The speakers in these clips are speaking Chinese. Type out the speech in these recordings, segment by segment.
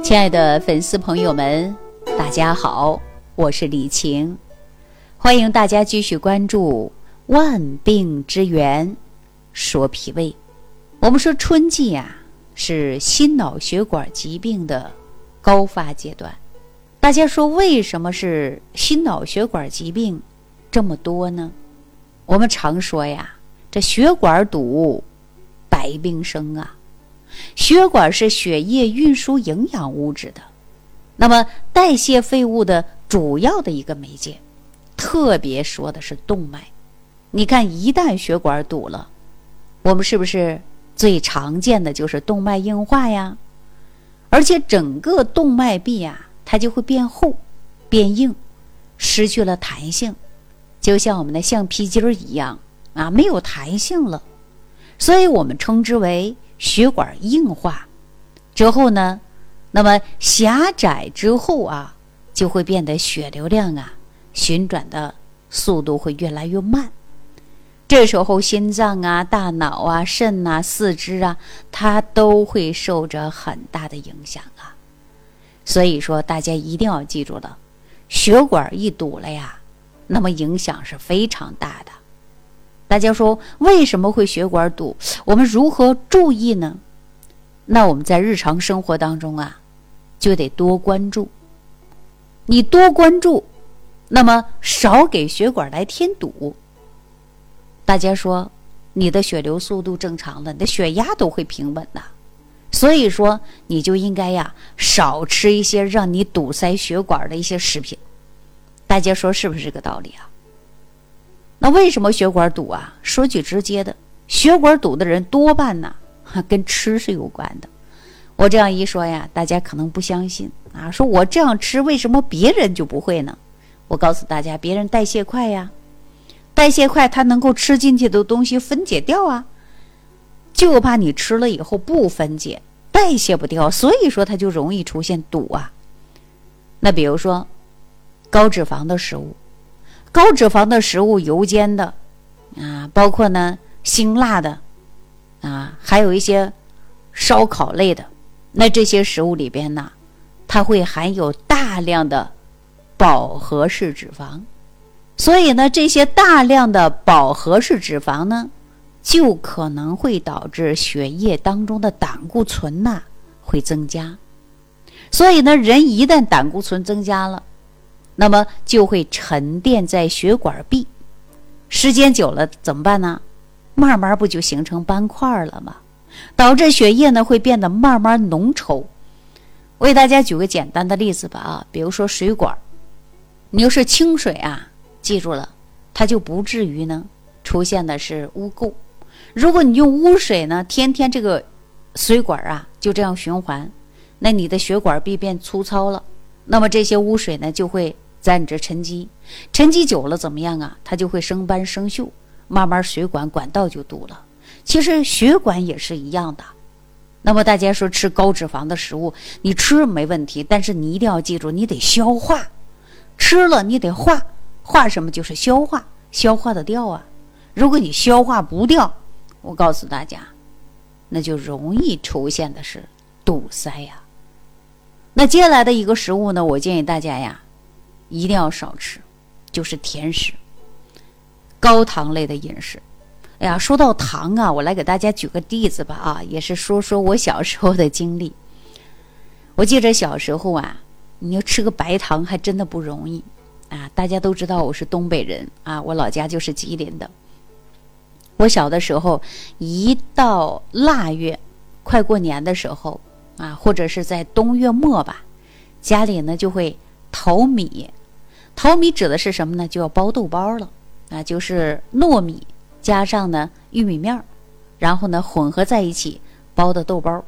亲爱的粉丝朋友们，大家好，我是李晴，欢迎大家继续关注《万病之源说脾胃》。我们说春季呀，是心脑血管疾病的高发阶段。大家说为什么是心脑血管疾病这么多呢？我们常说呀，这血管堵，百病生啊。血管是血液运输营养物质的，那么代谢废物的主要的一个媒介，特别说的是动脉。你看，一旦血管堵了，我们是不是最常见的就是动脉硬化呀？而且整个动脉壁呀。它就会变厚、变硬，失去了弹性，就像我们的橡皮筋儿一样啊，没有弹性了。所以我们称之为血管硬化。之后呢，那么狭窄之后啊，就会变得血流量啊旋转的速度会越来越慢。这时候心脏啊、大脑啊、肾啊、四肢啊，它都会受着很大的影响啊。所以说，大家一定要记住了，血管一堵了呀，那么影响是非常大的。大家说为什么会血管堵？我们如何注意呢？那我们在日常生活当中啊，就得多关注。你多关注，那么少给血管来添堵。大家说，你的血流速度正常了，你的血压都会平稳的。所以说，你就应该呀少吃一些让你堵塞血管的一些食品。大家说是不是这个道理啊？那为什么血管堵啊？说句直接的，血管堵的人多半呢 跟吃是有关的。我这样一说呀，大家可能不相信啊，说我这样吃为什么别人就不会呢？我告诉大家，别人代谢快呀，代谢快，他能够吃进去的东西分解掉啊。就怕你吃了以后不分解，代谢不掉，所以说它就容易出现堵啊。那比如说高脂肪的食物，高脂肪的食物、油煎的啊，包括呢辛辣的啊，还有一些烧烤类的，那这些食物里边呢，它会含有大量的饱和式脂肪，所以呢，这些大量的饱和式脂肪呢。就可能会导致血液当中的胆固醇呐会增加，所以呢，人一旦胆固醇增加了，那么就会沉淀在血管壁，时间久了怎么办呢？慢慢不就形成斑块了吗？导致血液呢会变得慢慢浓稠。我给大家举个简单的例子吧啊，比如说水管，你要是清水啊，记住了，它就不至于呢出现的是污垢。如果你用污水呢，天天这个水管啊就这样循环，那你的血管壁变粗糙了，那么这些污水呢就会在你这沉积，沉积久了怎么样啊？它就会生斑生锈，慢慢血管管道就堵了。其实血管也是一样的。那么大家说吃高脂肪的食物，你吃没问题，但是你一定要记住，你得消化，吃了你得化，化什么就是消化，消化的掉啊。如果你消化不掉，我告诉大家，那就容易出现的是堵塞呀。那接下来的一个食物呢，我建议大家呀，一定要少吃，就是甜食、高糖类的饮食。哎呀，说到糖啊，我来给大家举个例子吧啊，也是说说我小时候的经历。我记着小时候啊，你要吃个白糖还真的不容易啊。大家都知道我是东北人啊，我老家就是吉林的。我小的时候，一到腊月，快过年的时候，啊，或者是在冬月末吧，家里呢就会淘米。淘米指的是什么呢？就要包豆包了，啊，就是糯米加上呢玉米面儿，然后呢混合在一起包的豆包。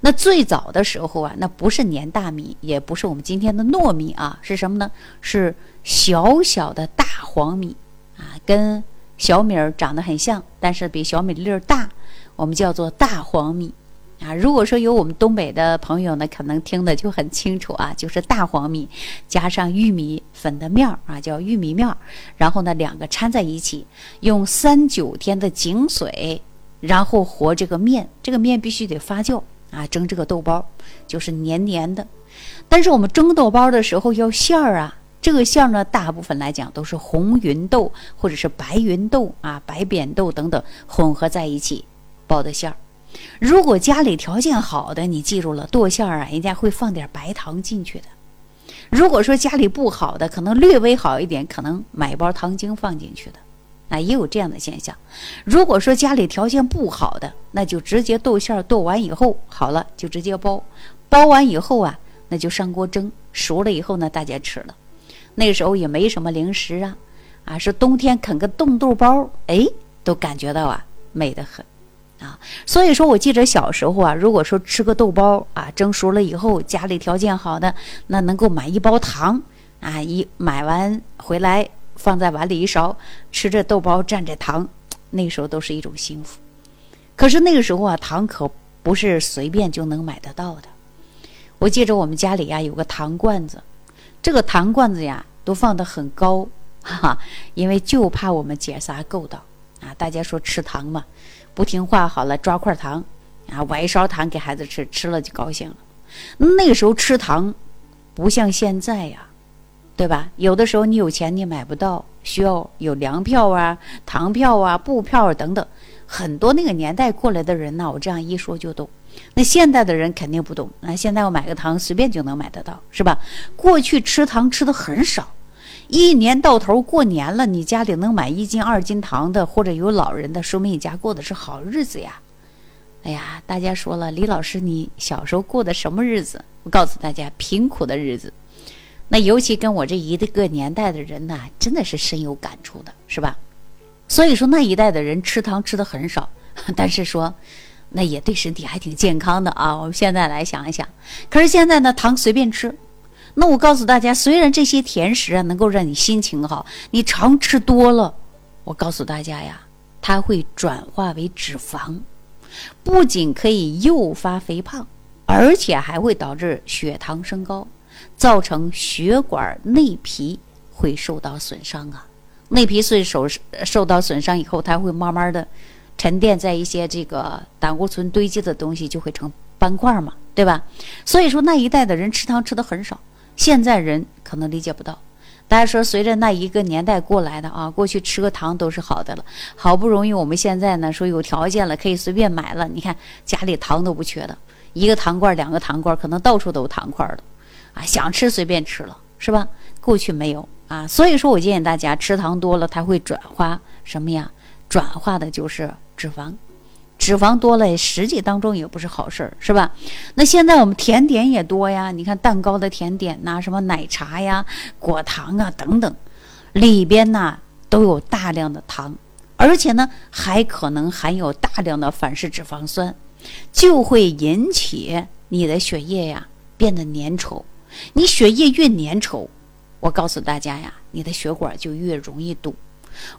那最早的时候啊，那不是粘大米，也不是我们今天的糯米啊，是什么呢？是小小的大黄米啊，跟。小米儿长得很像，但是比小米粒儿大，我们叫做大黄米啊。如果说有我们东北的朋友呢，可能听的就很清楚啊，就是大黄米加上玉米粉的面儿啊，叫玉米面儿，然后呢两个掺在一起，用三九天的井水，然后和这个面，这个面必须得发酵啊，蒸这个豆包就是黏黏的。但是我们蒸豆包的时候要馅儿啊，这个馅儿呢，大部分来讲都是红芸豆或者是白芸豆啊、白扁豆等等混合在一起包的馅儿。如果家里条件好的，你记住了，剁馅儿啊，人家会放点白糖进去的。如果说家里不好的，可能略微好一点，可能买包糖精放进去的，啊，也有这样的现象。如果说家里条件不好的，那就直接剁馅儿剁完以后好了，就直接包，包完以后啊，那就上锅蒸，熟了以后呢，大家吃了。那个时候也没什么零食啊，啊，是冬天啃个冻豆包，哎，都感觉到啊，美得很。啊，所以说我记着小时候啊，如果说吃个豆包啊，蒸熟了以后，家里条件好的，那能够买一包糖啊，一买完回来放在碗里一勺，吃着豆包蘸着糖，那时候都是一种幸福。可是那个时候啊，糖可不是随便就能买得到的。我记着我们家里呀有个糖罐子，这个糖罐子呀都放得很高，哈哈，因为就怕我们姐仨够到啊。大家说吃糖嘛。不听话，好了，抓块糖，啊，崴一勺糖给孩子吃，吃了就高兴了。那个时候吃糖，不像现在呀，对吧？有的时候你有钱你买不到，需要有粮票啊、糖票啊、布票啊等等。很多那个年代过来的人呢，我这样一说就懂。那现代的人肯定不懂。那现在我买个糖随便就能买得到，是吧？过去吃糖吃的很少。一年到头过年了，你家里能买一斤二斤糖的，或者有老人的，说明你家过的是好日子呀。哎呀，大家说了，李老师，你小时候过的什么日子？我告诉大家，贫苦的日子。那尤其跟我这一个年代的人呐，真的是深有感触的，是吧？所以说那一代的人吃糖吃的很少，但是说那也对身体还挺健康的啊。我们现在来想一想，可是现在呢，糖随便吃。那我告诉大家，虽然这些甜食啊能够让你心情好，你常吃多了，我告诉大家呀，它会转化为脂肪，不仅可以诱发肥胖，而且还会导致血糖升高，造成血管内皮会受到损伤啊。内皮受受受到损伤以后，它会慢慢的沉淀在一些这个胆固醇堆积的东西，就会成斑块嘛，对吧？所以说那一代的人吃糖吃的很少。现在人可能理解不到，大家说随着那一个年代过来的啊，过去吃个糖都是好的了，好不容易我们现在呢说有条件了，可以随便买了。你看家里糖都不缺的，一个糖罐、两个糖罐，可能到处都有糖块的，啊，想吃随便吃了，是吧？过去没有啊，所以说我建议大家吃糖多了，它会转化什么呀？转化的就是脂肪。脂肪多了，实际当中也不是好事儿，是吧？那现在我们甜点也多呀，你看蛋糕的甜点呐，什么奶茶呀、果糖啊等等，里边呢都有大量的糖，而且呢还可能含有大量的反式脂肪酸，就会引起你的血液呀变得粘稠。你血液越粘稠，我告诉大家呀，你的血管就越容易堵。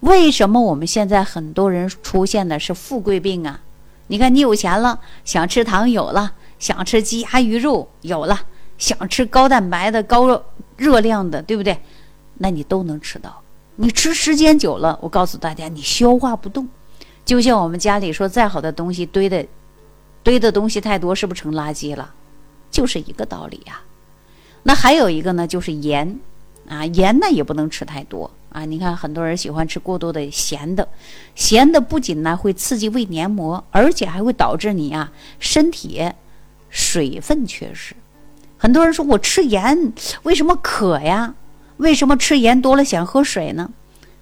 为什么我们现在很多人出现的是富贵病啊？你看，你有钱了，想吃糖有了，想吃鸡鸭鱼肉有了，想吃高蛋白的、高热量的，对不对？那你都能吃到。你吃时间久了，我告诉大家，你消化不动。就像我们家里说，再好的东西堆的，堆的东西太多，是不是成垃圾了？就是一个道理呀。那还有一个呢，就是盐啊，盐呢也不能吃太多。啊，你看很多人喜欢吃过多的咸的，咸的不仅呢会刺激胃黏膜，而且还会导致你啊身体水分缺失。很多人说我吃盐为什么渴呀？为什么吃盐多了想喝水呢？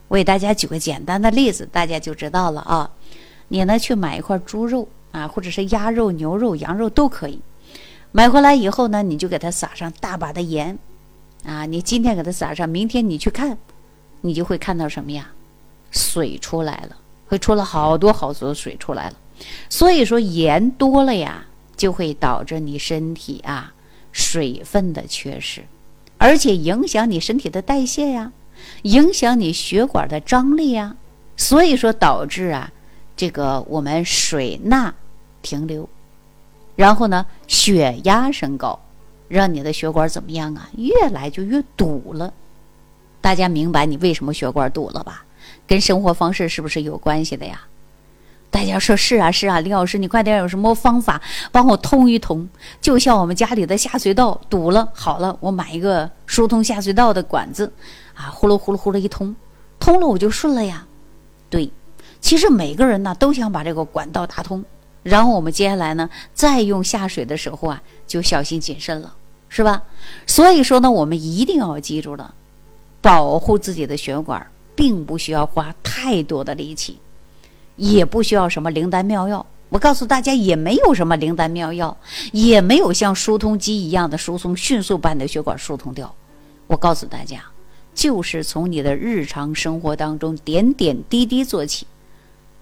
我给大家举个简单的例子，大家就知道了啊。你呢去买一块猪肉啊，或者是鸭肉、牛肉、羊肉都可以，买回来以后呢，你就给它撒上大把的盐啊。你今天给它撒上，明天你去看。你就会看到什么呀？水出来了，会出了好多好多水出来了。所以说盐多了呀，就会导致你身体啊水分的缺失，而且影响你身体的代谢呀，影响你血管的张力呀。所以说导致啊这个我们水钠停留，然后呢血压升高，让你的血管怎么样啊？越来就越堵了。大家明白你为什么血管堵了吧？跟生活方式是不是有关系的呀？大家说是啊是啊，李老师，你快点有什么方法帮我通一通？就像我们家里的下水道堵了，好了，我买一个疏通下水道的管子，啊，呼噜呼噜呼噜一通，通了我就顺了呀。对，其实每个人呢都想把这个管道打通，然后我们接下来呢再用下水的时候啊就小心谨慎了，是吧？所以说呢，我们一定要记住了，保护自己的血管，并不需要花太多的力气。也不需要什么灵丹妙药，我告诉大家，也没有什么灵丹妙药，也没有像疏通机一样的疏通，迅速把你的血管疏通掉。我告诉大家，就是从你的日常生活当中点点滴滴做起。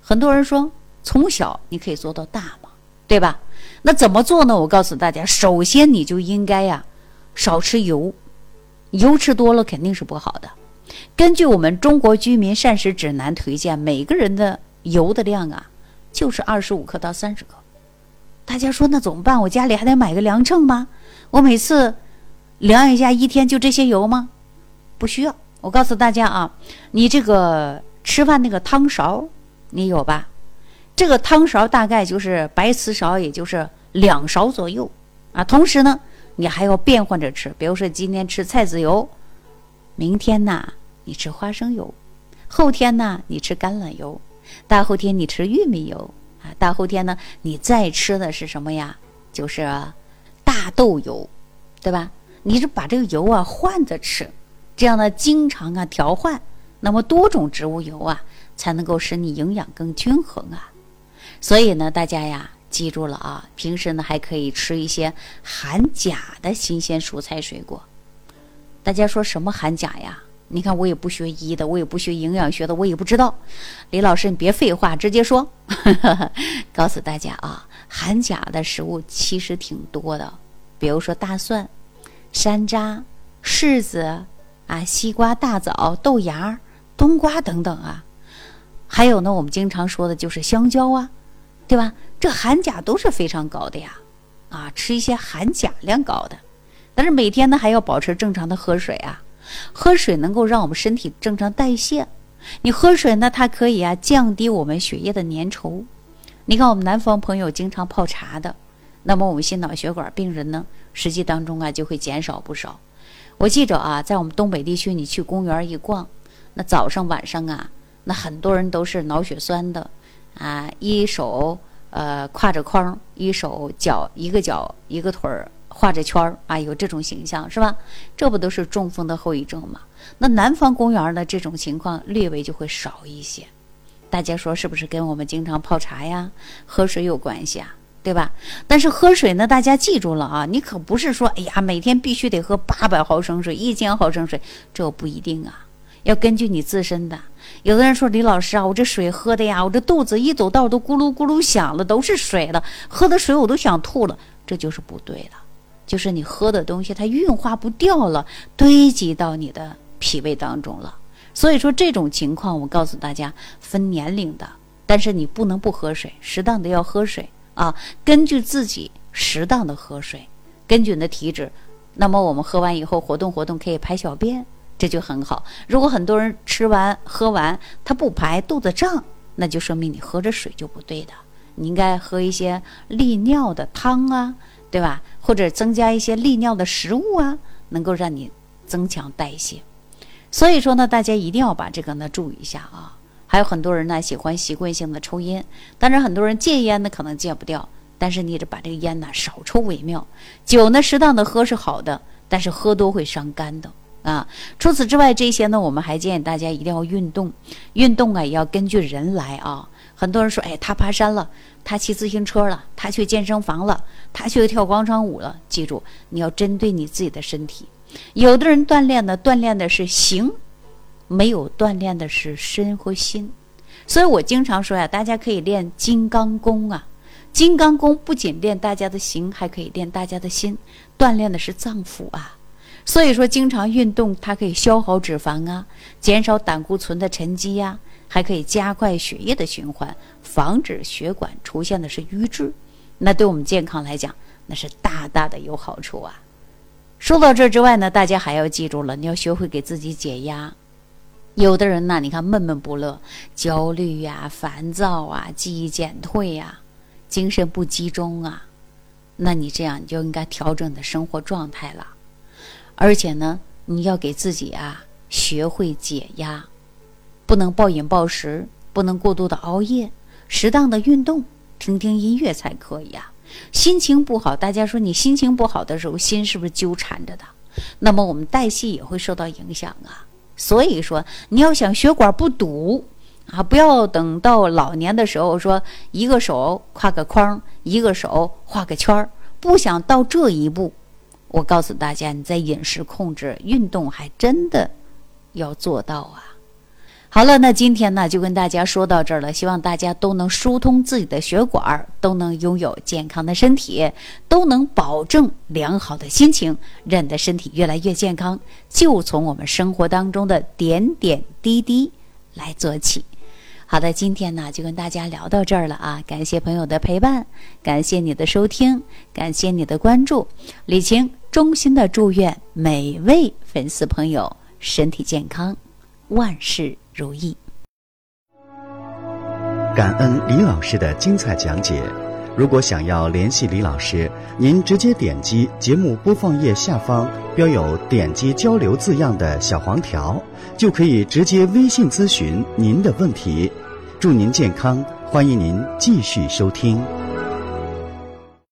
很多人说，从小你可以做到大嘛，对吧？那怎么做呢？我告诉大家，首先你就应该呀，少吃油，油吃多了肯定是不好的。根据我们中国居民膳食指南推荐，每个人的油的量啊，就是二十五克到三十克。大家说那怎么办？我家里还得买个量秤吗？我每次量一下，一天就这些油吗？不需要。我告诉大家啊，你这个吃饭那个汤勺，你有吧？这个汤勺大概就是白瓷勺，也就是两勺左右啊。同时呢，你还要变换着吃，比如说今天吃菜籽油，明天呢你吃花生油，后天呢你吃橄榄油。大后天你吃玉米油啊，大后天呢你再吃的是什么呀？就是大豆油，对吧？你是把这个油啊换着吃，这样呢经常啊调换，那么多种植物油啊才能够使你营养更均衡啊。所以呢，大家呀记住了啊，平时呢还可以吃一些含钾的新鲜蔬菜水果。大家说什么含钾呀？你看，我也不学医的，我也不学营养学的，我也不知道。李老师，你别废话，直接说。告诉大家啊，含钾的食物其实挺多的，比如说大蒜、山楂、柿子啊、西瓜、大枣、豆芽、冬瓜等等啊。还有呢，我们经常说的就是香蕉啊，对吧？这含钾都是非常高的呀。啊，吃一些含钾量高的，但是每天呢还要保持正常的喝水啊。喝水能够让我们身体正常代谢。你喝水呢，它可以啊降低我们血液的粘稠。你看我们南方朋友经常泡茶的，那么我们心脑血管病人呢，实际当中啊就会减少不少。我记着啊，在我们东北地区，你去公园一逛，那早上晚上啊，那很多人都是脑血栓的啊，一手呃挎着筐，一手脚一个脚一个腿儿。画着圈儿啊，有这种形象是吧？这不都是中风的后遗症吗？那南方公园的这种情况略微就会少一些。大家说是不是跟我们经常泡茶呀、喝水有关系啊？对吧？但是喝水呢，大家记住了啊，你可不是说哎呀，每天必须得喝八百毫升水、一千毫升水，这不一定啊。要根据你自身的。有的人说李老师啊，我这水喝的呀，我这肚子一走道都咕噜咕噜响了，都是水了，喝的水我都想吐了，这就是不对的。就是你喝的东西，它运化不掉了，堆积到你的脾胃当中了。所以说这种情况，我告诉大家分年龄的，但是你不能不喝水，适当的要喝水啊。根据自己适当的喝水，根据你的体质，那么我们喝完以后活动活动可以排小便，这就很好。如果很多人吃完喝完他不排，肚子胀，那就说明你喝着水就不对的。你应该喝一些利尿的汤啊。对吧？或者增加一些利尿的食物啊，能够让你增强代谢。所以说呢，大家一定要把这个呢注意一下啊。还有很多人呢喜欢习惯性的抽烟，当然很多人戒烟呢可能戒不掉，但是你得把这个烟呢少抽为妙。酒呢适当的喝是好的，但是喝多会伤肝的啊。除此之外，这些呢我们还建议大家一定要运动，运动啊也要根据人来啊。很多人说，哎，他爬山了，他骑自行车了，他去健身房了，他去跳广场舞了。记住，你要针对你自己的身体。有的人锻炼呢，锻炼的是形，没有锻炼的是身和心。所以我经常说呀，大家可以练金刚功啊。金刚功不仅练大家的形，还可以练大家的心，锻炼的是脏腑啊。所以说，经常运动，它可以消耗脂肪啊，减少胆固醇的沉积呀。还可以加快血液的循环，防止血管出现的是瘀滞，那对我们健康来讲，那是大大的有好处啊。说到这之外呢，大家还要记住了，你要学会给自己解压。有的人呢，你看闷闷不乐，焦虑呀、烦躁啊、记忆减退呀、精神不集中啊，那你这样你就应该调整你的生活状态了。而且呢，你要给自己啊学会解压，不能暴饮暴食，不能过度的熬夜，适当的运动，听听音乐才可以啊。心情不好，大家说你心情不好的时候，心是不是纠缠着的？那么我们代谢也会受到影响啊。所以说，你要想血管不堵啊，不要等到老年的时候说一个手画个框，一个手画个圈儿，不想到这一步。我告诉大家，你在饮食控制、运动还真的要做到啊。好了，那今天呢就跟大家说到这儿了，希望大家都能疏通自己的血管，都能拥有健康的身体，都能保证良好的心情，让你的身体越来越健康，就从我们生活当中的点点滴滴来做起。好的，今天呢就跟大家聊到这儿了啊，感谢朋友的陪伴，感谢你的收听，感谢你的关注，李晴衷心的祝愿每位粉丝朋友身体健康，万事。如意，感恩李老师的精彩讲解。如果想要联系李老师，您直接点击节目播放页下方标有“点击交流”字样的小黄条，就可以直接微信咨询您的问题。祝您健康，欢迎您继续收听。